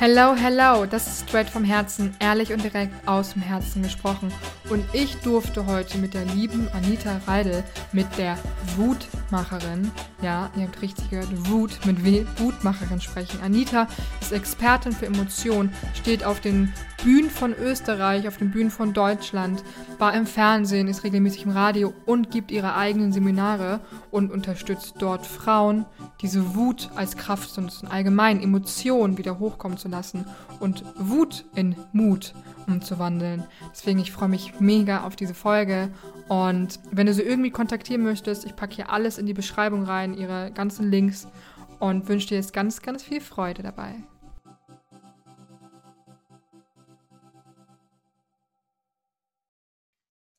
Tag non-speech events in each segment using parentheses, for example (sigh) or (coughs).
Hello, hello, das ist straight vom Herzen, ehrlich und direkt aus dem Herzen gesprochen. Und ich durfte heute mit der lieben Anita Reidel, mit der Wutmacherin, ja, ihr habt richtig gehört, Wut, mit Wutmacherin sprechen. Anita ist Expertin für Emotionen, steht auf den Bühnen von Österreich, auf den Bühnen von Deutschland, war im Fernsehen, ist regelmäßig im Radio und gibt ihre eigenen Seminare und unterstützt dort Frauen, diese Wut als Kraft und allgemein Emotionen wieder hochkommen zu lassen und Wut in Mut umzuwandeln. Deswegen, ich freue mich mega auf diese Folge. Und wenn du sie irgendwie kontaktieren möchtest, ich packe hier alles in die Beschreibung rein, ihre ganzen Links und wünsche dir jetzt ganz, ganz viel Freude dabei.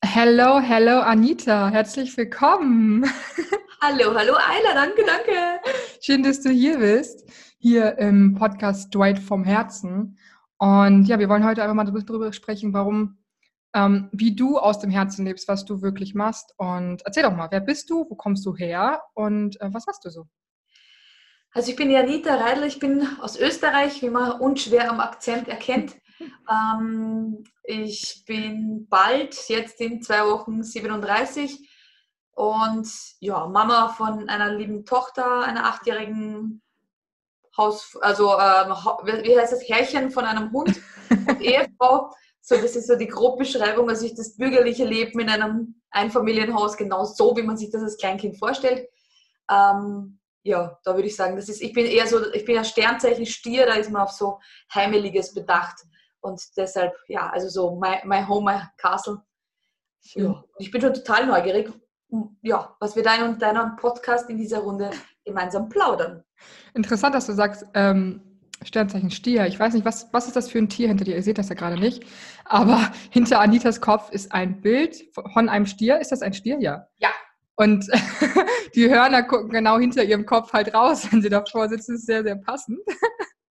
Hello, hello Anita, herzlich willkommen. (laughs) Hallo, hallo Ayla, danke, danke. Schön, dass du hier bist, hier im Podcast Dwight vom Herzen. Und ja, wir wollen heute einfach mal darüber sprechen, warum, ähm, wie du aus dem Herzen lebst, was du wirklich machst. Und erzähl doch mal, wer bist du, wo kommst du her und äh, was machst du so? Also ich bin Janita Reidl, ich bin aus Österreich, wie man unschwer am Akzent erkennt. (laughs) Ähm, ich bin bald, jetzt in zwei Wochen 37 und ja, Mama von einer lieben Tochter, einer achtjährigen Haus, also ähm, wie heißt das, Herrchen von einem Hund (laughs) und Ehefrau. So, das ist so die Grobbeschreibung, also ich das bürgerliche Leben in einem Einfamilienhaus genau so, wie man sich das als Kleinkind vorstellt. Ähm, ja, da würde ich sagen, das ist, ich bin eher so, ich bin ja Sternzeichen Stier, da ist man auf so Heimeliges bedacht. Und deshalb, ja, also so my, my home, my castle. Ja, ich bin schon total neugierig, ja, was wir da und deinem Podcast in dieser Runde gemeinsam plaudern. Interessant, dass du sagst, ähm, Sternzeichen Stier. Ich weiß nicht, was, was ist das für ein Tier hinter dir? Ihr seht das ja gerade nicht. Aber (laughs) hinter Anitas Kopf ist ein Bild von einem Stier. Ist das ein Stier? Ja. Ja. Und (laughs) die Hörner gucken genau hinter ihrem Kopf halt raus, wenn sie davor sitzen. Das ist sehr, sehr passend.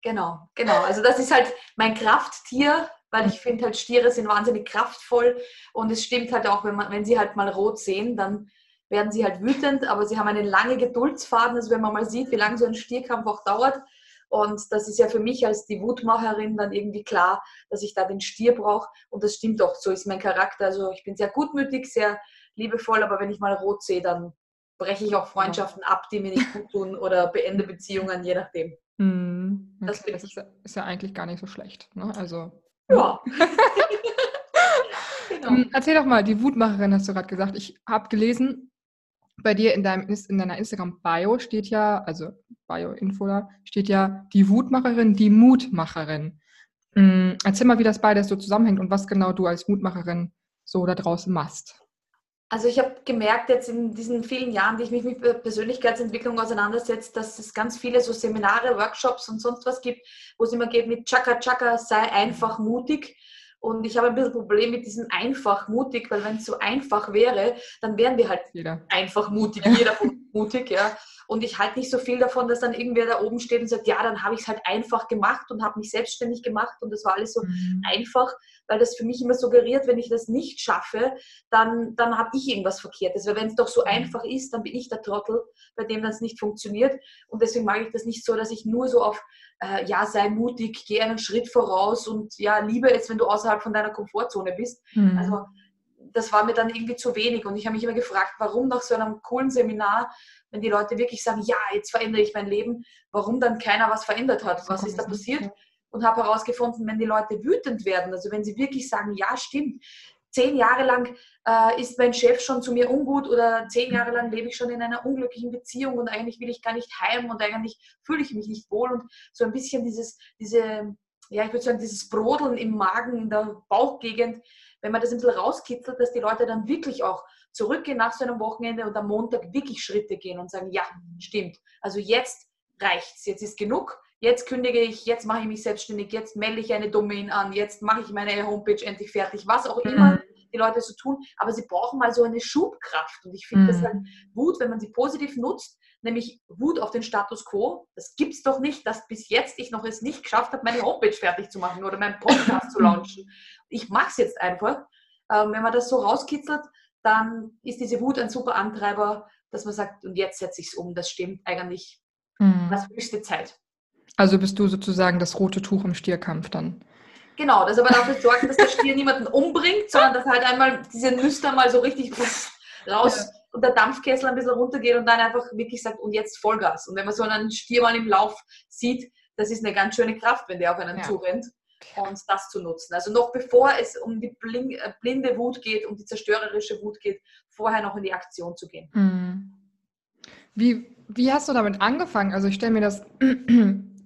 Genau, genau. Also das ist halt mein Krafttier, weil ich finde halt Stiere sind wahnsinnig kraftvoll und es stimmt halt auch, wenn, man, wenn sie halt mal rot sehen, dann werden sie halt wütend, aber sie haben eine lange Geduldsfaden, also wenn man mal sieht, wie lange so ein Stierkampf auch dauert. Und das ist ja für mich als die Wutmacherin dann irgendwie klar, dass ich da den Stier brauche. Und das stimmt auch, so ist mein Charakter. Also ich bin sehr gutmütig, sehr liebevoll, aber wenn ich mal rot sehe, dann breche ich auch Freundschaften ab, die mir nicht gut tun oder beende Beziehungen, je nachdem. Hm, okay. Das, das ist, ja, ist, ja, eigentlich gar nicht so schlecht. Ne? Also, ja. (laughs) genau. Hm, erzähl doch mal, die Wutmacherin hast du gerade gesagt. Ich habe gelesen, bei dir in, deinem, in deiner Instagram-Bio steht ja, also Bio-Info da, steht ja die Wutmacherin, die Mutmacherin. Hm, erzähl mal, wie das beides so zusammenhängt und was genau du als Mutmacherin so da draußen machst. Also ich habe gemerkt jetzt in diesen vielen Jahren, die ich mich mit Persönlichkeitsentwicklung auseinandersetze, dass es ganz viele so Seminare, Workshops und sonst was gibt, wo es immer geht mit Chaka Chaka, sei einfach mutig. Und ich habe ein bisschen Problem mit diesem einfach mutig, weil wenn es so einfach wäre, dann wären wir halt jeder. einfach mutig, jeder (laughs) mutig, ja. Und ich halte nicht so viel davon, dass dann irgendwer da oben steht und sagt, ja, dann habe ich es halt einfach gemacht und habe mich selbstständig gemacht und das war alles so mhm. einfach, weil das für mich immer suggeriert, wenn ich das nicht schaffe, dann, dann habe ich irgendwas Verkehrtes. Weil wenn es doch so mhm. einfach ist, dann bin ich der Trottel, bei dem das nicht funktioniert. Und deswegen mag ich das nicht so, dass ich nur so auf, äh, ja, sei mutig, geh einen Schritt voraus und ja, liebe es, wenn du außerhalb von deiner Komfortzone bist. Mhm. Also das war mir dann irgendwie zu wenig. Und ich habe mich immer gefragt, warum nach so einem coolen Seminar, wenn die Leute wirklich sagen, ja, jetzt verändere ich mein Leben, warum dann keiner was verändert hat? Was ist da passiert? Und habe herausgefunden, wenn die Leute wütend werden, also wenn sie wirklich sagen, ja, stimmt, zehn Jahre lang äh, ist mein Chef schon zu mir ungut oder zehn Jahre lang lebe ich schon in einer unglücklichen Beziehung und eigentlich will ich gar nicht heim und eigentlich fühle ich mich nicht wohl und so ein bisschen dieses, diese, ja, ich würde sagen, dieses Brodeln im Magen, in der Bauchgegend, wenn man das ein bisschen rauskitzelt, dass die Leute dann wirklich auch zurückgehen nach so einem Wochenende und am Montag wirklich Schritte gehen und sagen, ja, stimmt. Also jetzt reicht's, jetzt ist genug, jetzt kündige ich, jetzt mache ich mich selbstständig, jetzt melde ich eine Domain an, jetzt mache ich meine Homepage endlich fertig, was auch immer mhm. Die Leute so tun, aber sie brauchen mal so eine Schubkraft und ich finde mhm. das halt Wut, wenn man sie positiv nutzt, nämlich Wut auf den Status Quo. Das gibt es doch nicht, dass bis jetzt ich noch es nicht geschafft habe, meine Homepage fertig zu machen oder meinen Podcast zu (laughs) launchen. Ich mache es jetzt einfach. Ähm, wenn man das so rauskitzelt, dann ist diese Wut ein super Antreiber, dass man sagt, und jetzt setze ich es um, das stimmt eigentlich. Mhm. Das höchste Zeit. Also bist du sozusagen das rote Tuch im Stierkampf dann? Genau, das aber dafür sorgen, dass der Stier niemanden umbringt, sondern dass halt einmal diese Nüster mal so richtig raus ja. und der Dampfkessel ein bisschen runtergeht und dann einfach wirklich sagt, und jetzt Vollgas. Und wenn man so einen Stier mal im Lauf sieht, das ist eine ganz schöne Kraft, wenn der auf einen ja. zurennt und das zu nutzen. Also noch bevor es um die äh, blinde Wut geht, um die zerstörerische Wut geht, vorher noch in die Aktion zu gehen. Mhm. Wie, wie hast du damit angefangen? Also ich stelle mir das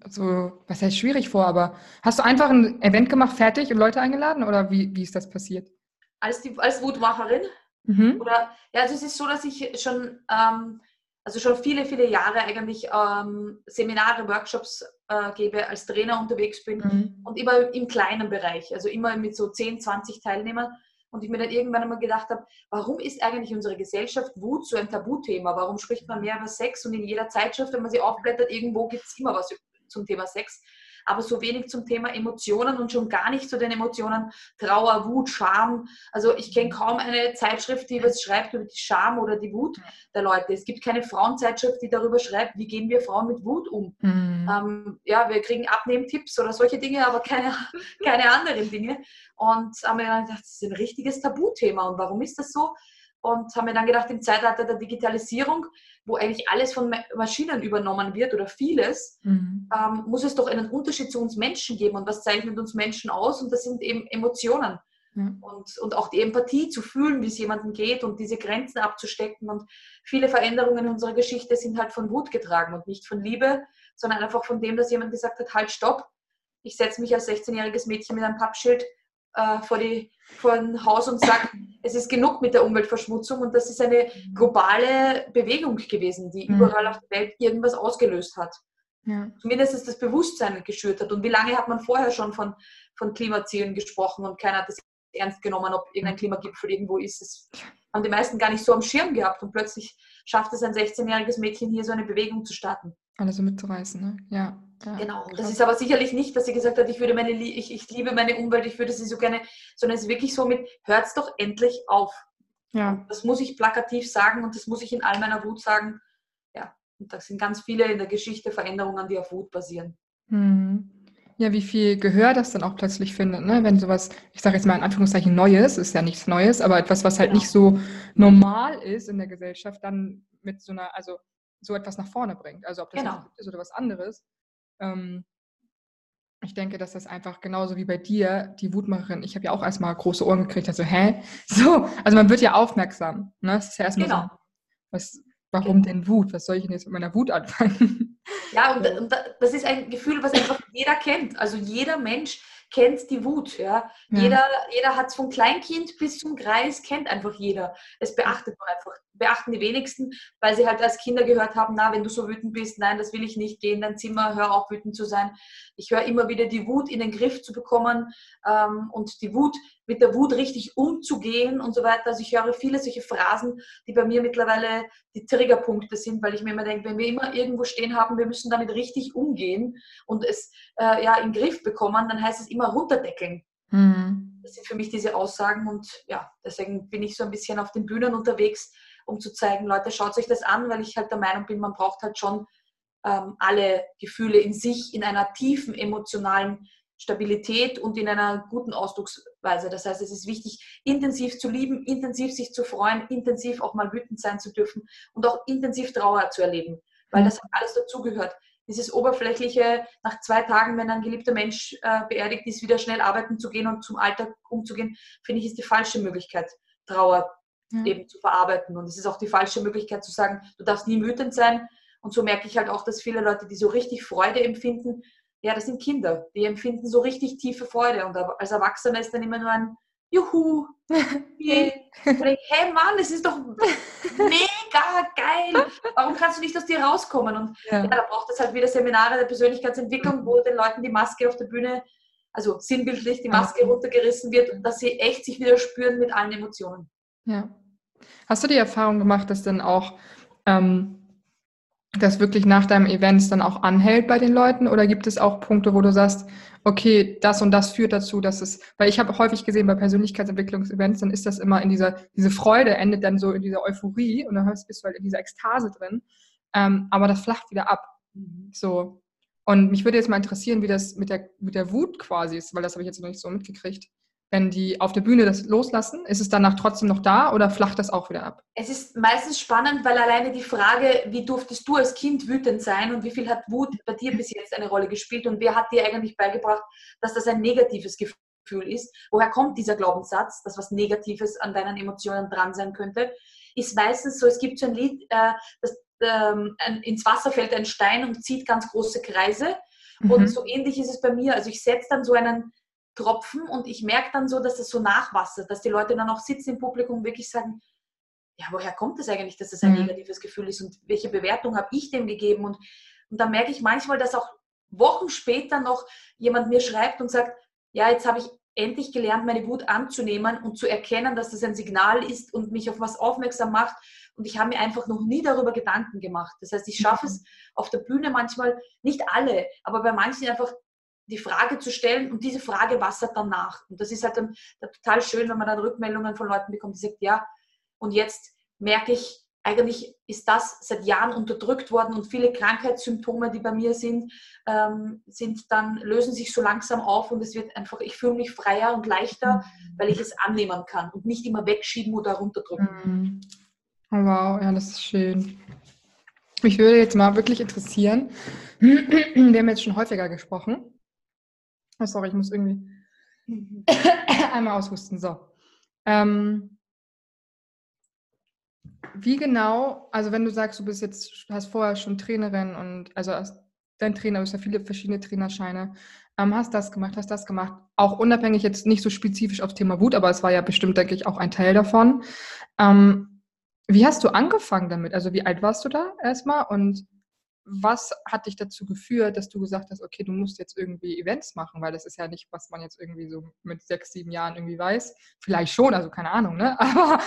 so, was heißt schwierig vor, aber hast du einfach ein Event gemacht, fertig und Leute eingeladen oder wie, wie ist das passiert? Als, die, als Wutmacherin? Mhm. Oder, ja, also es ist so, dass ich schon, ähm, also schon viele, viele Jahre eigentlich ähm, Seminare, Workshops äh, gebe, als Trainer unterwegs bin mhm. und immer im kleinen Bereich, also immer mit so 10, 20 Teilnehmern. Und ich mir dann irgendwann einmal gedacht habe, warum ist eigentlich unsere Gesellschaft Wut so ein Tabuthema? Warum spricht man mehr über Sex? Und in jeder Zeitschrift, wenn man sie aufblättert, irgendwo gibt es immer was zum Thema Sex, aber so wenig zum Thema Emotionen und schon gar nicht zu den Emotionen Trauer, Wut, Scham. Also ich kenne kaum eine Zeitschrift, die was schreibt über die Scham oder die Wut der Leute. Es gibt keine Frauenzeitschrift, die darüber schreibt, wie gehen wir Frauen mit Wut um. Mhm. Ähm, ja, wir kriegen Abnehmtipps oder solche Dinge, aber keine, (laughs) keine anderen Dinge. Und haben mir gedacht, das ist ein richtiges Tabuthema. Und warum ist das so? Und haben mir dann gedacht, im Zeitalter der Digitalisierung wo eigentlich alles von Maschinen übernommen wird oder vieles, mhm. ähm, muss es doch einen Unterschied zu uns Menschen geben. Und was zeichnet uns Menschen aus? Und das sind eben Emotionen. Mhm. Und, und auch die Empathie zu fühlen, wie es jemandem geht und diese Grenzen abzustecken. Und viele Veränderungen in unserer Geschichte sind halt von Wut getragen und nicht von Liebe, sondern einfach von dem, dass jemand gesagt hat, halt, stopp. Ich setze mich als 16-jähriges Mädchen mit einem Pappschild äh, vor, die, vor ein Haus und sagt, es ist genug mit der Umweltverschmutzung und das ist eine globale Bewegung gewesen, die mhm. überall auf der Welt irgendwas ausgelöst hat. Ja. Zumindest ist das Bewusstsein geschürt hat. Und wie lange hat man vorher schon von, von Klimazielen gesprochen und keiner hat das ernst genommen, ob irgendein Klimagipfel irgendwo ist. Das haben die meisten gar nicht so am Schirm gehabt und plötzlich schafft es ein 16-jähriges Mädchen hier so eine Bewegung zu starten. Alles so mitzureißen, ne? Ja. ja. Genau. Das ist aber sicherlich nicht, dass sie gesagt hat, ich würde meine, ich, ich liebe meine Umwelt, ich würde sie so gerne, sondern es ist wirklich so mit, hört's doch endlich auf. Ja. das muss ich plakativ sagen und das muss ich in all meiner Wut sagen. Ja. Und da sind ganz viele in der Geschichte Veränderungen, die auf Wut basieren. Mhm. Ja, wie viel Gehör das dann auch plötzlich findet, ne? wenn sowas, ich sage jetzt mal in Anführungszeichen Neues, ist ja nichts Neues, aber etwas, was halt genau. nicht so normal ist in der Gesellschaft, dann mit so einer, also so etwas nach vorne bringt. Also ob das genau. ist oder was anderes. Ähm, ich denke, dass das einfach genauso wie bei dir, die Wutmacherin, ich habe ja auch erstmal große Ohren gekriegt, also hä? (laughs) So, also man wird ja aufmerksam. Ne? Das ist ja erstmal genau. so, was, warum genau. denn Wut? Was soll ich denn jetzt mit meiner Wut anfangen? (laughs) Ja, und, und das ist ein Gefühl, was einfach jeder kennt. Also jeder Mensch kennt die Wut. Ja? ja. Jeder, jeder hat es von Kleinkind bis zum Greis, kennt einfach jeder. Es beachtet man einfach beachten die wenigsten, weil sie halt als Kinder gehört haben, na, wenn du so wütend bist, nein, das will ich nicht, geh in dein Zimmer, hör auf, wütend zu sein. Ich höre immer wieder die Wut in den Griff zu bekommen ähm, und die Wut, mit der Wut richtig umzugehen und so weiter. Also ich höre viele solche Phrasen, die bei mir mittlerweile die Triggerpunkte sind, weil ich mir immer denke, wenn wir immer irgendwo stehen haben, wir müssen damit richtig umgehen und es äh, ja in den Griff bekommen, dann heißt es immer runterdeckeln. Mhm. Das sind für mich diese Aussagen und ja, deswegen bin ich so ein bisschen auf den Bühnen unterwegs, um zu zeigen, Leute, schaut euch das an, weil ich halt der Meinung bin, man braucht halt schon ähm, alle Gefühle in sich in einer tiefen emotionalen Stabilität und in einer guten Ausdrucksweise. Das heißt, es ist wichtig, intensiv zu lieben, intensiv sich zu freuen, intensiv auch mal wütend sein zu dürfen und auch intensiv Trauer zu erleben, weil das alles dazugehört. Dieses oberflächliche, nach zwei Tagen, wenn ein geliebter Mensch äh, beerdigt ist, wieder schnell arbeiten zu gehen und zum Alltag umzugehen, finde ich, ist die falsche Möglichkeit, Trauer ja. eben zu verarbeiten. Und es ist auch die falsche Möglichkeit zu sagen, du darfst nie wütend sein. Und so merke ich halt auch, dass viele Leute, die so richtig Freude empfinden, ja, das sind Kinder, die empfinden so richtig tiefe Freude. Und als Erwachsener ist dann immer nur ein Juhu, (laughs) yeah. hey Mann, es ist doch mega geil. Warum kannst du nicht aus dir rauskommen? Und ja. ja da braucht es halt wieder Seminare der Persönlichkeitsentwicklung, wo den Leuten die Maske auf der Bühne, also sinnbildlich die Maske runtergerissen wird und dass sie echt sich wieder spüren mit allen Emotionen. Ja. Hast du die Erfahrung gemacht, dass dann auch ähm, das wirklich nach deinem Event dann auch anhält bei den Leuten? Oder gibt es auch Punkte, wo du sagst, okay, das und das führt dazu, dass es, weil ich habe häufig gesehen bei Persönlichkeitsentwicklungsevents, dann ist das immer in dieser, diese Freude endet dann so in dieser Euphorie und dann bist du halt in dieser Ekstase drin. Ähm, aber das flacht wieder ab. Mhm. So. Und mich würde jetzt mal interessieren, wie das mit der, mit der Wut quasi ist, weil das habe ich jetzt noch nicht so mitgekriegt. Wenn die auf der Bühne das loslassen, ist es danach trotzdem noch da oder flacht das auch wieder ab? Es ist meistens spannend, weil alleine die Frage, wie durftest du als Kind wütend sein und wie viel hat Wut bei dir bis jetzt eine Rolle gespielt und wer hat dir eigentlich beigebracht, dass das ein negatives Gefühl ist? Woher kommt dieser Glaubenssatz, dass was Negatives an deinen Emotionen dran sein könnte? Ist meistens so, es gibt so ein Lied, äh, das ähm, ins Wasser fällt ein Stein und zieht ganz große Kreise. Mhm. Und so ähnlich ist es bei mir. Also ich setze dann so einen Tropfen und ich merke dann so, dass es so nachwassert, dass die Leute dann auch sitzen im Publikum und wirklich sagen, ja, woher kommt es das eigentlich, dass das ein mhm. negatives Gefühl ist und welche Bewertung habe ich dem gegeben? Und, und dann merke ich manchmal, dass auch Wochen später noch jemand mir schreibt und sagt, ja, jetzt habe ich endlich gelernt, meine Wut anzunehmen und zu erkennen, dass das ein Signal ist und mich auf was aufmerksam macht. Und ich habe mir einfach noch nie darüber Gedanken gemacht. Das heißt, ich schaffe es mhm. auf der Bühne manchmal, nicht alle, aber bei manchen einfach die Frage zu stellen und diese Frage wassert dann nach. Und das ist halt dann, dann total schön, wenn man dann Rückmeldungen von Leuten bekommt, die sagen, ja, und jetzt merke ich, eigentlich ist das seit Jahren unterdrückt worden und viele Krankheitssymptome, die bei mir sind, ähm, sind dann, lösen sich so langsam auf und es wird einfach, ich fühle mich freier und leichter, mhm. weil ich es annehmen kann und nicht immer wegschieben oder runterdrücken. Mhm. Oh, wow, ja, das ist schön. Mich würde jetzt mal wirklich interessieren, (clears throat) wir haben jetzt schon häufiger gesprochen. Oh, sorry, ich muss irgendwie mhm. (coughs) einmal aushusten. So. Ähm, wie genau, also wenn du sagst, du bist jetzt, hast vorher schon Trainerin und also dein Trainer, du hast ja viele verschiedene Trainerscheine, ähm, hast das gemacht, hast das gemacht, auch unabhängig jetzt nicht so spezifisch aufs Thema Wut, aber es war ja bestimmt, denke ich, auch ein Teil davon. Ähm, wie hast du angefangen damit? Also wie alt warst du da erstmal und was hat dich dazu geführt, dass du gesagt hast, okay, du musst jetzt irgendwie Events machen, weil das ist ja nicht, was man jetzt irgendwie so mit sechs, sieben Jahren irgendwie weiß. Vielleicht schon, also keine Ahnung, ne? (laughs) Aber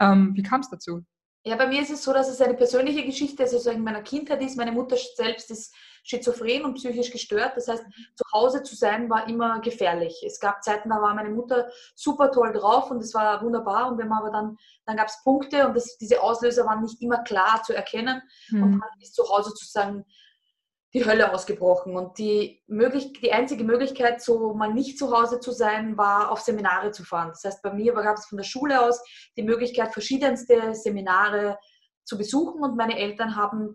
ähm, wie kam es dazu? Ja, bei mir ist es so, dass es eine persönliche Geschichte also in meiner Kindheit ist. Meine Mutter selbst ist schizophren und psychisch gestört. Das heißt, zu Hause zu sein war immer gefährlich. Es gab Zeiten, da war meine Mutter super toll drauf und es war wunderbar. Und wenn man aber dann, dann gab es Punkte und das, diese Auslöser waren nicht immer klar zu erkennen. Mhm. Und dann ist zu Hause zu sagen, die Hölle ausgebrochen. Und die, möglich, die einzige Möglichkeit, so mal nicht zu Hause zu sein, war auf Seminare zu fahren. Das heißt, bei mir gab es von der Schule aus die Möglichkeit, verschiedenste Seminare zu besuchen. Und meine Eltern haben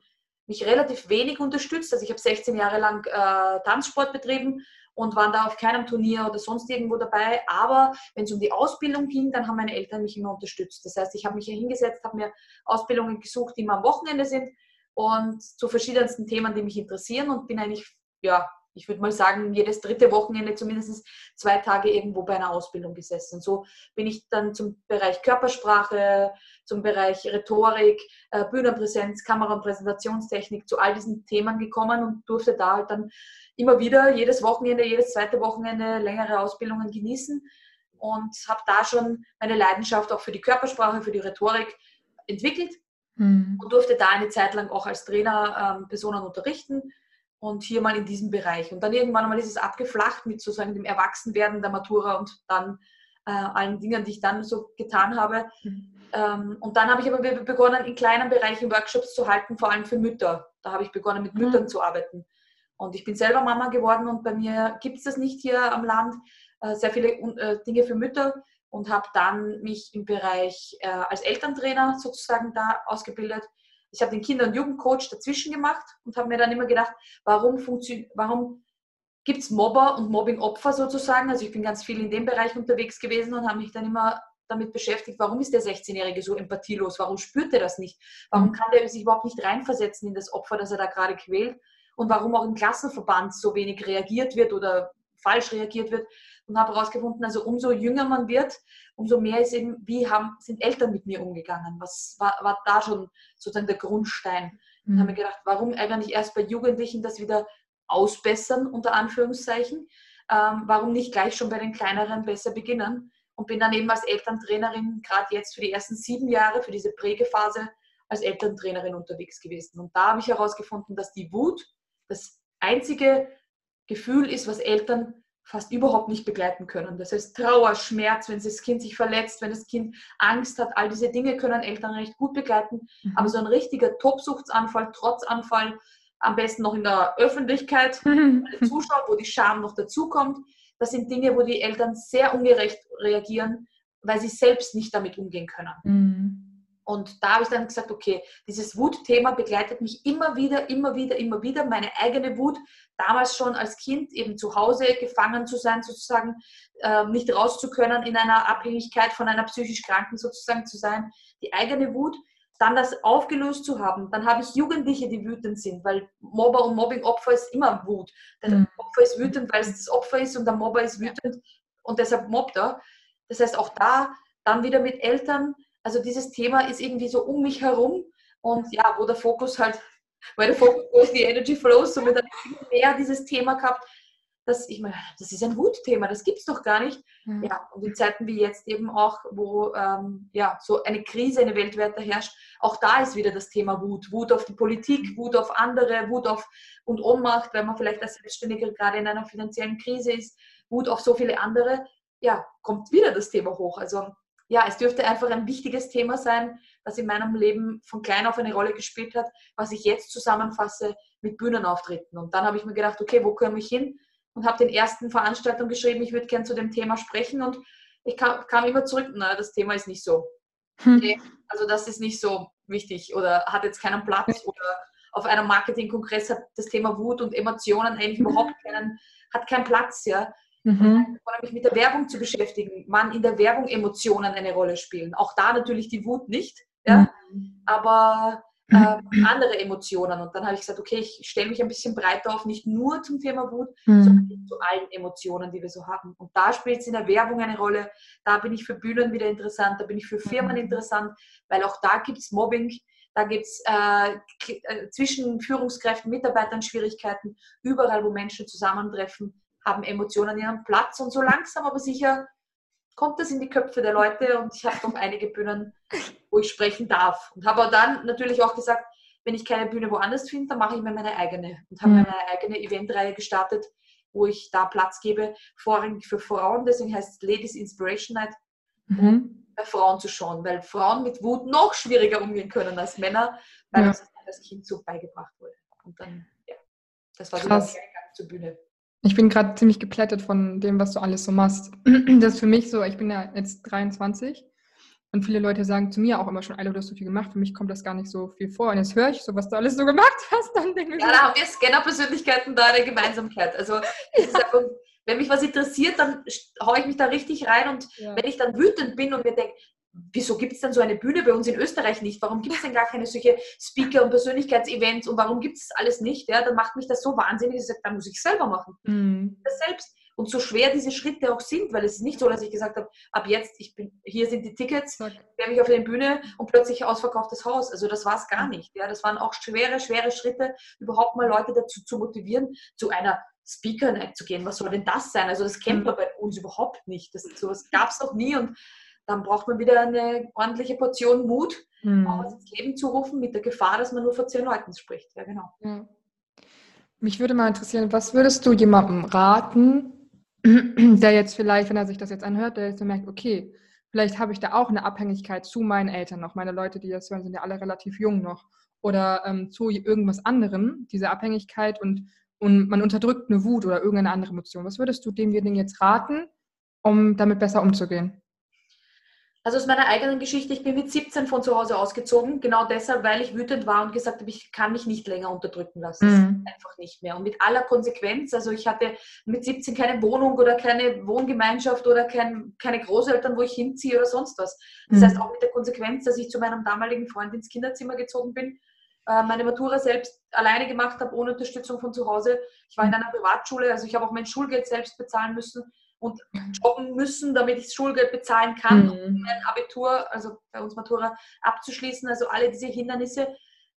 mich relativ wenig unterstützt. Also ich habe 16 Jahre lang äh, Tanzsport betrieben und waren da auf keinem Turnier oder sonst irgendwo dabei. Aber wenn es um die Ausbildung ging, dann haben meine Eltern mich immer unterstützt. Das heißt, ich habe mich hier hingesetzt, habe mir Ausbildungen gesucht, die immer am Wochenende sind und zu verschiedensten Themen, die mich interessieren und bin eigentlich, ja, ich würde mal sagen, jedes dritte Wochenende zumindest zwei Tage irgendwo bei einer Ausbildung gesessen. So bin ich dann zum Bereich Körpersprache, zum Bereich Rhetorik, äh, Bühnenpräsenz, Kamera- und Präsentationstechnik, zu all diesen Themen gekommen und durfte da halt dann immer wieder jedes Wochenende, jedes zweite Wochenende längere Ausbildungen genießen und habe da schon meine Leidenschaft auch für die Körpersprache, für die Rhetorik entwickelt mhm. und durfte da eine Zeit lang auch als Trainer ähm, Personen unterrichten und hier mal in diesem Bereich. Und dann irgendwann mal ist es abgeflacht mit sozusagen dem Erwachsenwerden der Matura und dann äh, allen Dingen, die ich dann so getan habe. Mhm. Ähm, und dann habe ich aber begonnen, in kleinen Bereichen Workshops zu halten, vor allem für Mütter. Da habe ich begonnen, mit mhm. Müttern zu arbeiten. Und ich bin selber Mama geworden und bei mir gibt es das nicht hier am Land. Äh, sehr viele äh, Dinge für Mütter und habe dann mich im Bereich äh, als Elterntrainer sozusagen da ausgebildet. Ich habe den Kinder- und Jugendcoach dazwischen gemacht und habe mir dann immer gedacht, warum, warum gibt es Mobber und Mobbingopfer sozusagen? Also ich bin ganz viel in dem Bereich unterwegs gewesen und habe mich dann immer damit beschäftigt, warum ist der 16-Jährige so empathielos? Warum spürt er das nicht? Warum mhm. kann der sich überhaupt nicht reinversetzen in das Opfer, das er da gerade quält? Und warum auch im Klassenverband so wenig reagiert wird oder falsch reagiert wird? Und habe herausgefunden, also umso jünger man wird, umso mehr ist eben, wie haben, sind Eltern mit mir umgegangen? Was war, war da schon sozusagen der Grundstein? Mhm. Und habe mir gedacht, warum eigentlich erst bei Jugendlichen das wieder ausbessern, unter Anführungszeichen? Ähm, warum nicht gleich schon bei den kleineren besser beginnen? Und bin dann eben als Elterntrainerin, gerade jetzt für die ersten sieben Jahre, für diese Prägephase, als Elterntrainerin unterwegs gewesen. Und da habe ich herausgefunden, dass die Wut das einzige Gefühl ist, was Eltern fast überhaupt nicht begleiten können. Das heißt Trauer, Schmerz, wenn das Kind sich verletzt, wenn das Kind Angst hat, all diese Dinge können Eltern recht gut begleiten. Mhm. Aber so ein richtiger Tobsuchtsanfall, Trotzanfall, am besten noch in der Öffentlichkeit, (laughs) Zuschauer, wo die Scham noch dazukommt. Das sind Dinge, wo die Eltern sehr ungerecht reagieren, weil sie selbst nicht damit umgehen können. Mhm. Und da habe ich dann gesagt, okay, dieses Wutthema begleitet mich immer wieder, immer wieder, immer wieder. Meine eigene Wut, damals schon als Kind eben zu Hause gefangen zu sein, sozusagen, äh, nicht raus zu können, in einer Abhängigkeit von einer psychisch Kranken sozusagen zu sein. Die eigene Wut, dann das aufgelöst zu haben. Dann habe ich Jugendliche, die wütend sind, weil Mobber und Mobbing-Opfer ist immer Wut. Der mhm. Opfer ist wütend, weil es das Opfer ist und der Mobber ist wütend und deshalb mobbt er. Das heißt, auch da dann wieder mit Eltern, also dieses Thema ist irgendwie so um mich herum und ja, wo der Fokus halt, weil der Fokus, die Energy flows, somit habe ich mehr dieses Thema gehabt, dass ich meine, das ist ein Wutthema, das gibt es doch gar nicht. Mhm. Ja, und in Zeiten wie jetzt eben auch, wo ähm, ja, so eine Krise, eine weltweite herrscht, auch da ist wieder das Thema Wut. Wut auf die Politik, Wut auf andere, Wut auf und Ohnmacht, wenn man vielleicht als Selbstständiger gerade in einer finanziellen Krise ist, Wut auf so viele andere, ja, kommt wieder das Thema hoch. Also ja, es dürfte einfach ein wichtiges Thema sein, das in meinem Leben von klein auf eine Rolle gespielt hat, was ich jetzt zusammenfasse mit Bühnenauftritten. Und dann habe ich mir gedacht, okay, wo komme ich hin? und habe den ersten Veranstaltung geschrieben, ich würde gern zu dem Thema sprechen und ich kam, kam immer zurück, na, das Thema ist nicht so. Hm. Okay, also das ist nicht so wichtig oder hat jetzt keinen Platz oder auf einem Marketingkongress hat das Thema Wut und Emotionen eigentlich überhaupt keinen, hat keinen Platz, ja. Mhm. Und mich mit der Werbung zu beschäftigen, wann in der Werbung Emotionen eine Rolle spielen. Auch da natürlich die Wut nicht, ja. Mhm. Aber äh, andere Emotionen. Und dann habe ich gesagt, okay, ich stelle mich ein bisschen breiter auf, nicht nur zum Thema Wut, mhm. sondern zu allen Emotionen, die wir so haben. Und da spielt es in der Werbung eine Rolle. Da bin ich für Bühnen wieder interessant, da bin ich für Firmen mhm. interessant, weil auch da gibt es Mobbing. Da gibt es äh, äh, zwischen Führungskräften, Mitarbeitern Schwierigkeiten. Überall, wo Menschen zusammentreffen, haben Emotionen ihren Platz. Und so langsam aber sicher kommt das in die Köpfe der Leute und ich habe noch einige Bühnen, wo ich sprechen darf. Und habe dann natürlich auch gesagt, wenn ich keine Bühne woanders finde, dann mache ich mir meine eigene und habe mhm. meine eigene Eventreihe gestartet, wo ich da Platz gebe, vorrangig für Frauen, deswegen heißt es Ladies Inspiration Night, mhm. bei Frauen zu schauen, weil Frauen mit Wut noch schwieriger umgehen können als Männer, weil ja. uns als Kind so beigebracht wurde. Und dann, ja, das war so der Eingang zur Bühne. Ich bin gerade ziemlich geplättet von dem, was du alles so machst. (clears throat) Das ist für mich so, ich bin ja jetzt 23 und viele Leute sagen zu mir auch immer schon, Alter, du hast so viel gemacht. Für mich kommt das gar nicht so viel vor. Und jetzt höre ich so, was du alles so gemacht hast, dann denke ich Ja, da haben wir Scanner-Persönlichkeiten da eine Gemeinsamkeit. Also, (laughs) ja. einfach, wenn mich was interessiert, dann haue ich mich da richtig rein. Und ja. wenn ich dann wütend bin und mir denke, wieso gibt es denn so eine Bühne bei uns in Österreich nicht? Warum gibt es denn gar keine solche Speaker- und Persönlichkeitsevents und warum gibt es das alles nicht? Ja, dann macht mich das so wahnsinnig, dass ich sage, dann muss ich selber machen. Mhm. Das selbst. Und so schwer diese Schritte auch sind, weil es ist nicht so, dass ich gesagt habe, ab jetzt, ich bin, hier sind die Tickets, werde mich auf der Bühne und plötzlich ausverkauftes Haus. Also das war es gar nicht. Ja, das waren auch schwere, schwere Schritte, überhaupt mal Leute dazu zu motivieren, zu einer Speaker-Night zu gehen. Was soll denn das sein? Also das kennt man bei uns überhaupt nicht. Das, sowas gab es noch nie und dann braucht man wieder eine ordentliche Portion Mut, mhm. auch was ins Leben zu rufen, mit der Gefahr, dass man nur vor zehn Leuten spricht. Ja, genau. Ja. Mich würde mal interessieren, was würdest du jemandem raten, (clears throat) der jetzt vielleicht, wenn er sich das jetzt anhört, der jetzt so merkt, okay, vielleicht habe ich da auch eine Abhängigkeit zu meinen Eltern noch. Meine Leute, die das hören, sind ja alle relativ jung noch. Oder ähm, zu irgendwas anderem, diese Abhängigkeit und, und man unterdrückt eine Wut oder irgendeine andere Emotion. Was würdest du demjenigen jetzt raten, um damit besser umzugehen? Also aus meiner eigenen Geschichte, ich bin mit 17 von zu Hause ausgezogen, genau deshalb, weil ich wütend war und gesagt habe, ich kann mich nicht länger unterdrücken lassen. Mhm. Einfach nicht mehr. Und mit aller Konsequenz, also ich hatte mit 17 keine Wohnung oder keine Wohngemeinschaft oder kein, keine Großeltern, wo ich hinziehe oder sonst was. Das mhm. heißt auch mit der Konsequenz, dass ich zu meinem damaligen Freund ins Kinderzimmer gezogen bin, äh, meine Matura selbst alleine gemacht habe, ohne Unterstützung von zu Hause. Ich war in einer Privatschule, also ich habe auch mein Schulgeld selbst bezahlen müssen und jobben müssen, damit ich das Schulgeld bezahlen kann, mhm. um mein Abitur, also bei uns Matura, abzuschließen. Also alle diese Hindernisse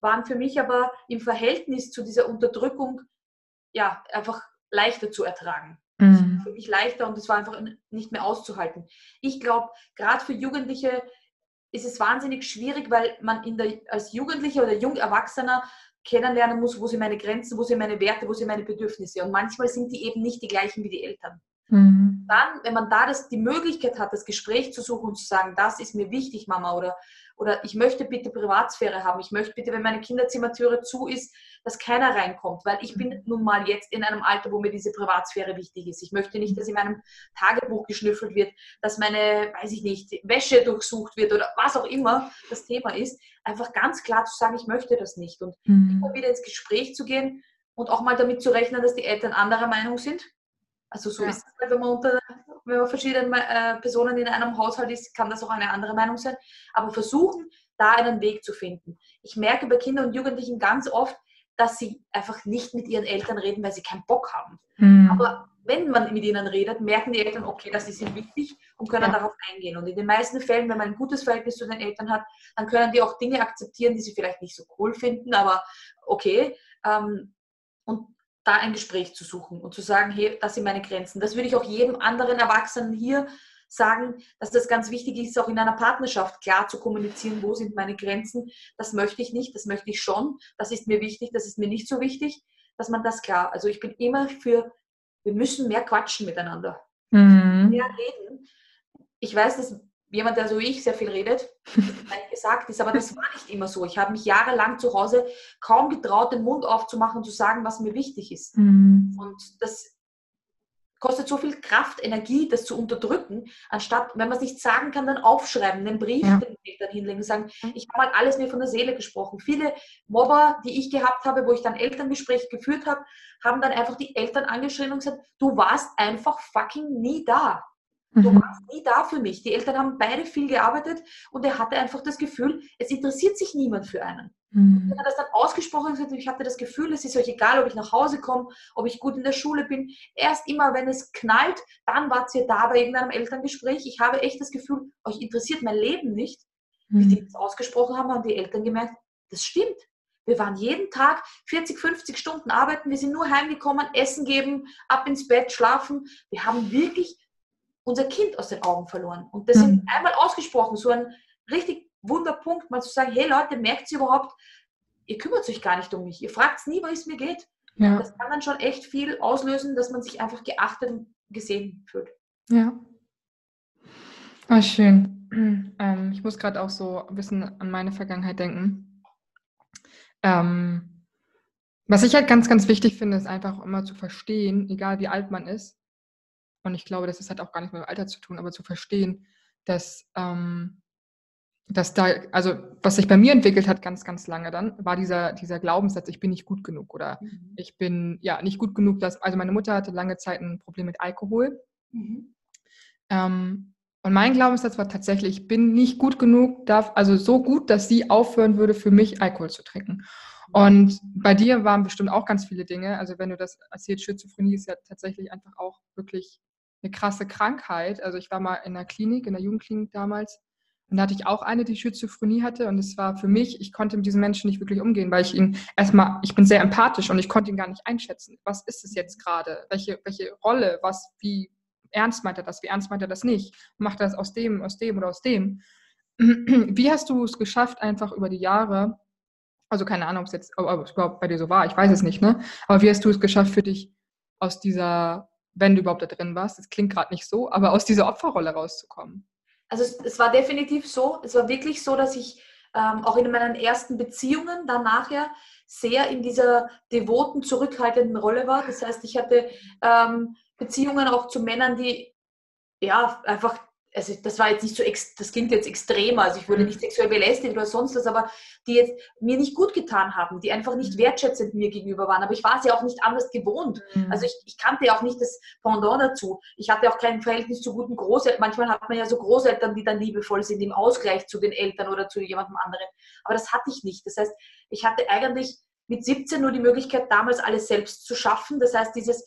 waren für mich aber im Verhältnis zu dieser Unterdrückung ja einfach leichter zu ertragen. Mhm. Für mich leichter und es war einfach nicht mehr auszuhalten. Ich glaube, gerade für Jugendliche ist es wahnsinnig schwierig, weil man in der, als Jugendlicher oder Jungerwachsener kennenlernen muss, wo sind meine Grenzen, wo sind meine Werte, wo sind meine Bedürfnisse. Und manchmal sind die eben nicht die gleichen wie die Eltern. Mhm. Dann, wenn man da das, die Möglichkeit hat, das Gespräch zu suchen und zu sagen, das ist mir wichtig, Mama, oder, oder ich möchte bitte Privatsphäre haben. Ich möchte bitte, wenn meine Kinderzimmertüre zu ist, dass keiner reinkommt, weil ich bin mhm. nun mal jetzt in einem Alter, wo mir diese Privatsphäre wichtig ist. Ich möchte nicht, dass in meinem Tagebuch geschnüffelt wird, dass meine, weiß ich nicht, Wäsche durchsucht wird oder was auch immer das Thema ist. Einfach ganz klar zu sagen, ich möchte das nicht und mhm. immer wieder ins Gespräch zu gehen und auch mal damit zu rechnen, dass die Eltern anderer Meinung sind. Also so ja. ist es, wenn man unter wenn man verschiedene äh, Personen in einem Haushalt ist, kann das auch eine andere Meinung sein. Aber versuchen, da einen Weg zu finden. Ich merke bei Kindern und Jugendlichen ganz oft, dass sie einfach nicht mit ihren Eltern reden, weil sie keinen Bock haben. Mhm. Aber wenn man mit ihnen redet, merken die Eltern, okay, das ist ihnen wichtig und können ja. darauf eingehen. Und in den meisten Fällen, wenn man ein gutes Verhältnis zu den Eltern hat, dann können die auch Dinge akzeptieren, die sie vielleicht nicht so cool finden, aber okay. Ähm, und da ein Gespräch zu suchen und zu sagen, hey, das sind meine Grenzen. Das würde ich auch jedem anderen Erwachsenen hier sagen, dass das ganz wichtig ist, auch in einer Partnerschaft klar zu kommunizieren, wo sind meine Grenzen. Das möchte ich nicht, das möchte ich schon, das ist mir wichtig, das ist mir nicht so wichtig, dass man das klar. Also ich bin immer für, wir müssen mehr quatschen miteinander, mhm. mehr reden. Ich weiß, dass jemand, der so wie ich sehr viel redet, (laughs) gesagt ist, aber das war nicht immer so. Ich habe mich jahrelang zu Hause kaum getraut, den Mund aufzumachen und zu sagen, was mir wichtig ist. Mhm. Und das kostet so viel Kraft, Energie, das zu unterdrücken, anstatt, wenn man es nicht sagen kann, dann aufschreiben, einen Brief ja. den Eltern hinlegen, sagen, ich habe mal alles mir von der Seele gesprochen. Viele Mobber, die ich gehabt habe, wo ich dann Elterngespräche geführt habe, haben dann einfach die Eltern angeschrieben und gesagt, du warst einfach fucking nie da. Du mhm. warst nie da für mich. Die Eltern haben beide viel gearbeitet und er hatte einfach das Gefühl, es interessiert sich niemand für einen. Mhm. Wenn er das dann ausgesprochen hat, ich hatte das Gefühl, es ist euch egal, ob ich nach Hause komme, ob ich gut in der Schule bin. Erst immer, wenn es knallt, dann wart ihr da bei irgendeinem Elterngespräch. Ich habe echt das Gefühl, euch interessiert mein Leben nicht. Mhm. Wie die das ausgesprochen haben, haben die Eltern gemerkt, das stimmt. Wir waren jeden Tag 40, 50 Stunden arbeiten. Wir sind nur heimgekommen, Essen geben, ab ins Bett, schlafen. Wir haben wirklich unser Kind aus den Augen verloren. Und das mhm. einmal ausgesprochen, so ein richtig Wunderpunkt, mal zu sagen, hey Leute, merkt ihr überhaupt, ihr kümmert euch gar nicht um mich, ihr fragt nie, wie es mir geht. Ja. Das kann dann schon echt viel auslösen, dass man sich einfach geachtet und gesehen fühlt. Ja. Ah, schön. Ähm, ich muss gerade auch so ein bisschen an meine Vergangenheit denken. Ähm, was ich halt ganz, ganz wichtig finde, ist einfach immer zu verstehen, egal wie alt man ist, und ich glaube, das ist halt auch gar nicht mit dem Alter zu tun, aber zu verstehen, dass, ähm, dass da, also was sich bei mir entwickelt hat ganz, ganz lange dann, war dieser, dieser Glaubenssatz, ich bin nicht gut genug oder mhm. ich bin ja nicht gut genug, dass, also meine Mutter hatte lange Zeit ein Problem mit Alkohol. Mhm. Ähm, und mein Glaubenssatz war tatsächlich, ich bin nicht gut genug, darf, also so gut, dass sie aufhören würde, für mich Alkohol zu trinken. Und bei dir waren bestimmt auch ganz viele Dinge. Also wenn du das erzählst, Schizophrenie ist ja tatsächlich einfach auch wirklich eine krasse Krankheit. Also ich war mal in der Klinik, in der Jugendklinik damals. Und da hatte ich auch eine, die Schizophrenie hatte. Und es war für mich, ich konnte mit diesem Menschen nicht wirklich umgehen, weil ich ihn erstmal, ich bin sehr empathisch und ich konnte ihn gar nicht einschätzen. Was ist es jetzt gerade? Welche, welche Rolle? Was, wie ernst meint er das? Wie ernst meint er das nicht? Macht er das aus dem, aus dem oder aus dem? (clears throat) Wie hast du es geschafft, einfach über die Jahre, also keine Ahnung, ob es jetzt ob es überhaupt bei dir so war, ich weiß es nicht, ne? Aber wie hast du es geschafft für dich aus dieser wenn du überhaupt da drin warst, das klingt gerade nicht so, aber aus dieser Opferrolle rauszukommen? Also es, es, war definitiv so, es war wirklich so, dass ich ähm, auch in meinen ersten Beziehungen dann nachher sehr in dieser devoten, zurückhaltenden Rolle war. Das heißt, ich hatte ähm, Beziehungen auch zu Männern, die ja einfach also das war jetzt nicht so, das klingt jetzt extremer, also ich wurde mhm. nicht sexuell belästigt oder sonst was, aber die jetzt mir nicht gut getan haben, die einfach nicht mhm. wertschätzend mir gegenüber waren. Aber ich war sie auch nicht anders gewohnt. Mhm. Also ich, ich kannte ja auch nicht das Pendant dazu. Ich hatte auch kein Verhältnis zu guten Großeltern. Manchmal hat man ja so Großeltern, die dann liebevoll sind im Ausgleich zu den Eltern oder zu jemandem anderen. Aber das hatte ich nicht. Das heißt, ich hatte eigentlich mit 17 nur die Möglichkeit, damals alles selbst zu schaffen. Das heißt, dieses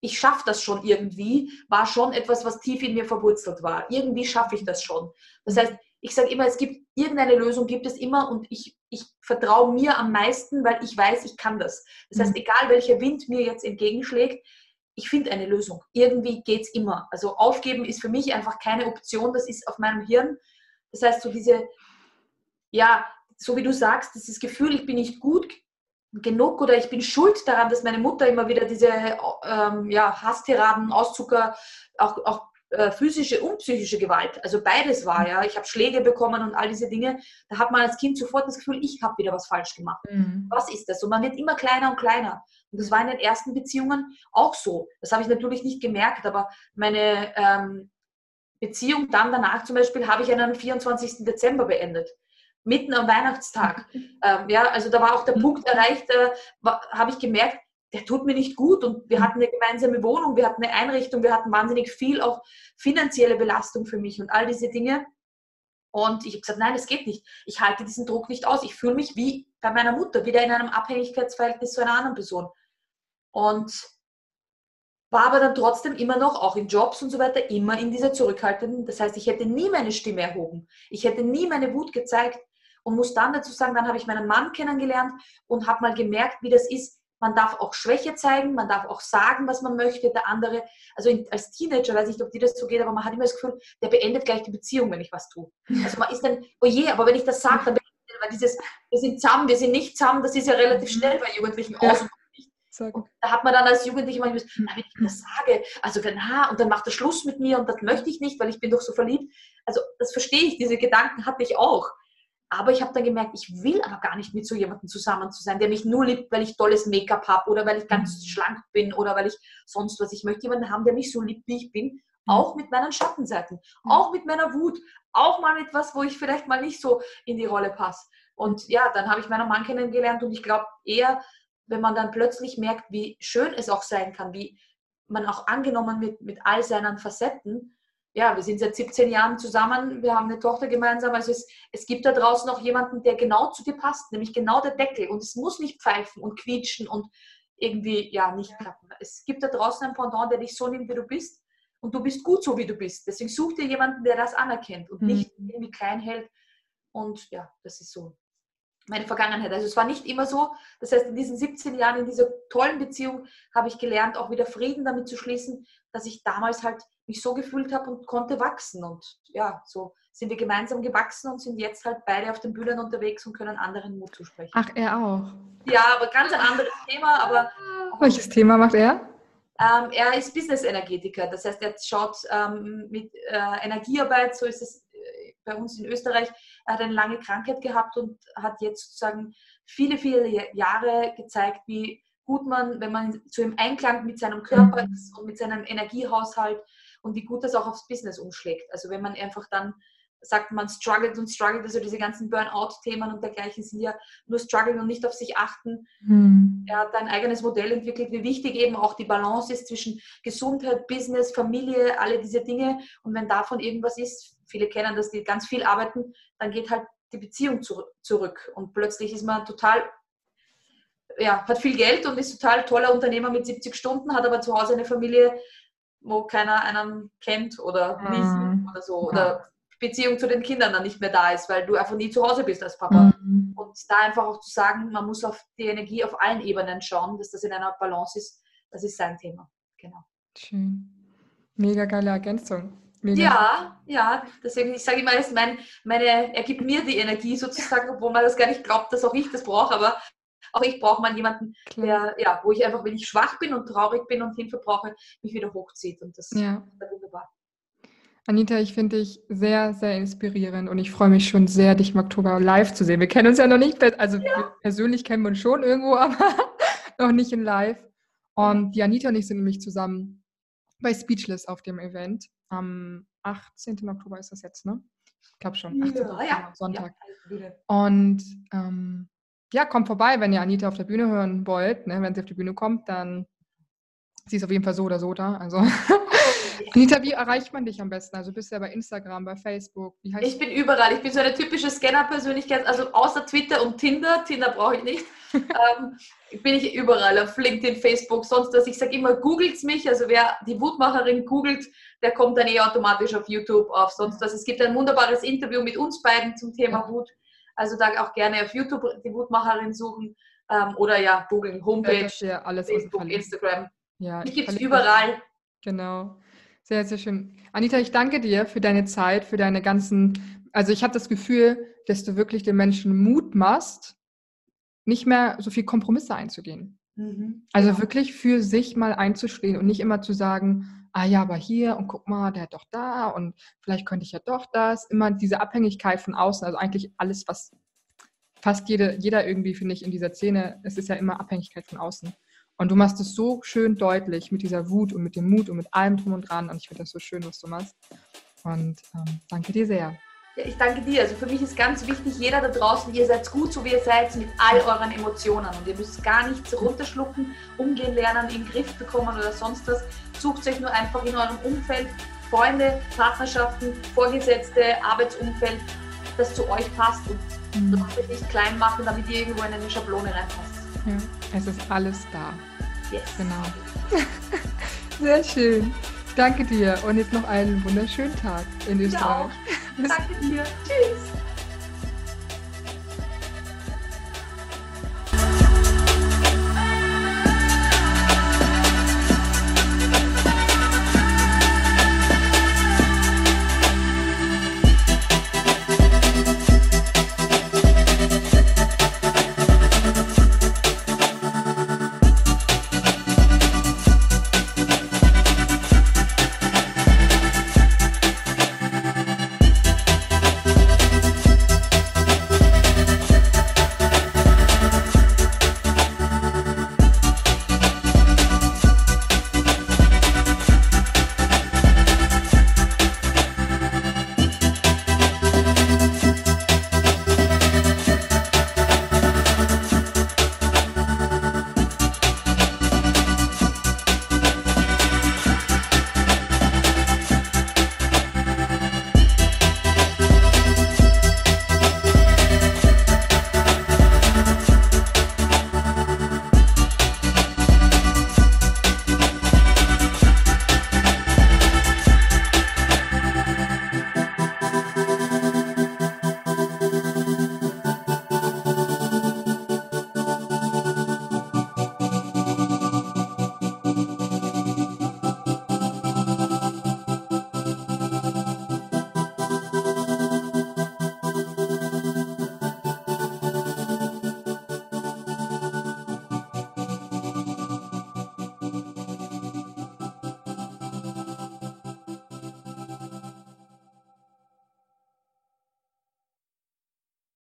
ich schaffe das schon irgendwie, war schon etwas, was tief in mir verwurzelt war. Irgendwie schaffe ich das schon. Das heißt, ich sage immer, es gibt irgendeine Lösung, gibt es immer und ich, ich vertraue mir am meisten, weil ich weiß, ich kann das. Das heißt, mhm. egal welcher Wind mir jetzt entgegenschlägt, ich finde eine Lösung. Irgendwie geht es immer. Also aufgeben ist für mich einfach keine Option, das ist auf meinem Hirn. Das heißt, so diese, ja, so wie du sagst, dieses Gefühl, ich bin nicht gut genug oder ich bin schuld daran, dass meine Mutter immer wieder diese ähm, ja, Hasstiraden, Auszucker, auch, auch äh, physische und psychische Gewalt. Also beides war ja. Ich habe Schläge bekommen und all diese Dinge. Da hat man als Kind sofort das Gefühl, ich habe wieder was falsch gemacht. Mhm. Was ist das? Und man wird immer kleiner und kleiner. Und das war in den ersten Beziehungen auch so. Das habe ich natürlich nicht gemerkt, aber meine ähm, Beziehung dann danach zum Beispiel habe ich an einem 24. Dezember beendet mitten am Weihnachtstag. (laughs) Ähm, ja, also da war auch der mhm. Punkt erreicht, äh, habe ich gemerkt, der tut mir nicht gut und wir mhm. hatten eine gemeinsame Wohnung, wir hatten eine Einrichtung, wir hatten wahnsinnig viel auch finanzielle Belastung für mich und all diese Dinge. Und ich habe gesagt, nein, das geht nicht. Ich halte diesen Druck nicht aus. Ich fühle mich wie bei meiner Mutter, wieder in einem Abhängigkeitsverhältnis zu einer anderen Person. Und war aber dann trotzdem immer noch, auch in Jobs und so weiter, immer in dieser zurückhaltenden. Das heißt, ich hätte nie meine Stimme erhoben. Ich hätte nie meine Wut gezeigt und muss dann dazu sagen, dann habe ich meinen Mann kennengelernt und habe mal gemerkt, wie das ist, man darf auch Schwäche zeigen, man darf auch sagen, was man möchte. Der andere, also als Teenager, weiß ich nicht, ob dir das so geht, aber man hat immer das Gefühl, der beendet gleich die Beziehung, wenn ich was tue. Also man ist dann, oh je, aber wenn ich das sage, dann weil dieses, wir sind zusammen, wir sind nicht zusammen, das ist ja relativ schnell bei Jugendlichen ja. aus. Da hat man dann als Jugendlicher manchmal, na, wenn ich das sage, also wenn, ha, und dann macht er Schluss mit mir und das möchte ich nicht, weil ich bin doch so verliebt. Also das verstehe ich, diese Gedanken hatte ich auch. Aber ich habe dann gemerkt, ich will aber gar nicht mit so jemandem zusammen zu sein, der mich nur liebt, weil ich tolles Make-up habe oder weil ich ganz mhm. schlank bin oder weil ich sonst was. Ich möchte jemanden haben, der mich so liebt, wie ich bin, mhm. auch mit meinen Schattenseiten, mhm. auch mit meiner Wut, auch mal mit was, wo ich vielleicht mal nicht so in die Rolle passe. Und ja, dann habe ich meinen Mann kennengelernt und ich glaube eher, wenn man dann plötzlich merkt, wie schön es auch sein kann, wie man auch angenommen wird mit all seinen Facetten, ja, wir sind seit 17 Jahren zusammen, wir haben eine Tochter gemeinsam. Also es, es gibt da draußen noch jemanden, der genau zu dir passt, nämlich genau der Deckel. Und es muss nicht pfeifen und quietschen und irgendwie, ja, nicht klappen. Es gibt da draußen einen Pendant, der dich so nimmt, wie du bist. Und du bist gut so, wie du bist. Deswegen such dir jemanden, der das anerkennt und mhm. nicht irgendwie klein hält. Und ja, das ist so meine Vergangenheit. Also es war nicht immer so. Das heißt, in diesen 17 Jahren, in dieser tollen Beziehung, habe ich gelernt, auch wieder Frieden damit zu schließen, dass ich damals halt mich so gefühlt habe und konnte wachsen. Und ja, so sind wir gemeinsam gewachsen und sind jetzt halt beide auf den Bühnen unterwegs und können anderen Mut zusprechen. Ach, er auch. Ja, aber ganz ein anderes Thema. Aber Welches Thema macht er? Ähm, er ist Business-Energetiker. Das heißt, er schaut ähm, mit äh, Energiearbeit, so ist es bei uns in Österreich, er hat eine lange Krankheit gehabt und hat jetzt sozusagen viele, viele Jahre gezeigt, wie gut man, wenn man zu im Einklang mit seinem Körper mhm. ist und mit seinem Energiehaushalt und wie gut das auch aufs Business umschlägt. Also wenn man einfach dann sagt, man struggelt und struggelt, also diese ganzen Burnout-Themen und dergleichen sind ja nur strugglen und nicht auf sich achten. Mhm. Er hat ein eigenes Modell entwickelt, wie wichtig eben auch die Balance ist zwischen Gesundheit, Business, Familie, alle diese Dinge. Und wenn davon irgendwas ist, viele kennen das, die ganz viel arbeiten, dann geht halt die Beziehung zurück. Und plötzlich ist man total, ja, hat viel Geld und ist total toller Unternehmer mit 70 Stunden, hat aber zu Hause eine Familie, wo keiner einen kennt oder mhm. oder so. Oder Beziehung zu den Kindern dann nicht mehr da ist, weil du einfach nie zu Hause bist als Papa. Mhm. Und da einfach auch zu sagen, man muss auf die Energie auf allen Ebenen schauen, dass das in einer Balance ist, das ist sein Thema. Genau. Schön. Mega geile Ergänzung. Mega. Ja, ja, deswegen, ich sage immer, mein, meine, er gibt mir die Energie sozusagen, obwohl man das gar nicht glaubt, dass auch ich das brauche, aber auch ich brauche mal jemanden, der, ja, wo ich einfach, wenn ich schwach bin und traurig bin und Hilfe brauche, mich wieder hochzieht und das ja. ist wunderbar. Anita, ich finde dich sehr, sehr inspirierend und ich freue mich schon sehr, dich im Oktober live zu sehen. Wir kennen uns ja noch nicht, also ja. persönlich kennen wir uns schon irgendwo, (laughs) aber noch nicht in live. Und die Anita und ich sind nämlich zusammen bei Speechless auf dem Event. Am 18. Oktober ist das jetzt, ne? Ich glaube schon. 18. Ja, ja. Sonntag. Und ähm, ja, kommt vorbei, wenn ihr Anita auf der Bühne hören wollt. Ne? Wenn sie auf die Bühne kommt, dann sie ist auf jeden Fall so oder so da. Also (laughs) Anita, wie erreicht man dich am besten? Also bist du ja bei Instagram, bei Facebook? ich bin überall. Ich bin so eine typische Scanner-Persönlichkeit. Also außer Twitter und Tinder, Tinder brauche ich nicht, (laughs) ähm, bin ich überall auf LinkedIn, Facebook, sonst was. Ich sage immer, googelt mich. Also wer die Wutmacherin googelt, der kommt dann eh automatisch auf YouTube auf sonst was. Es gibt ein wunderbares Interview mit uns beiden zum Thema Wut. Also da auch gerne auf YouTube die Wutmacherin suchen ähm, oder ja, googeln, Homepage, ja, alles Facebook, Instagram. Ja, Mich gibt es überall. Genau. Sehr, sehr schön. Anita, ich danke dir für deine Zeit, für deine ganzen, also ich habe das Gefühl, dass du wirklich den Menschen Mut machst, nicht mehr so viel Kompromisse einzugehen. Mhm. Also genau. wirklich für sich mal einzustehen und nicht immer zu sagen, ah ja, aber hier und guck mal, der hat doch da und vielleicht könnte ich ja doch das. Immer diese Abhängigkeit von außen, also eigentlich alles, was fast jede, jeder irgendwie, finde ich, in dieser Szene, es ist ja immer Abhängigkeit von außen. Und du machst es so schön deutlich mit dieser Wut und mit dem Mut und mit allem drum und dran. Und ich finde das so schön, was du machst. Und ähm, danke dir sehr. Ja, ich danke dir. Also für mich ist ganz wichtig, jeder da draußen, ihr seid gut, so wie ihr seid, mit all euren Emotionen. Und ihr müsst gar nichts runterschlucken, umgehen lernen, in den Griff bekommen oder sonst was. Sucht euch nur einfach in eurem Umfeld Freunde, Partnerschaften, Vorgesetzte, Arbeitsumfeld, das zu euch passt und mhm. das euch nicht klein machen, damit ihr irgendwo in eine Schablone reinpasst. Ja, es ist alles da. Yes. Genau. (laughs) Sehr schön. Ich danke dir und jetzt noch einen wunderschönen Tag in Österreich. Danke dir. Tschüss.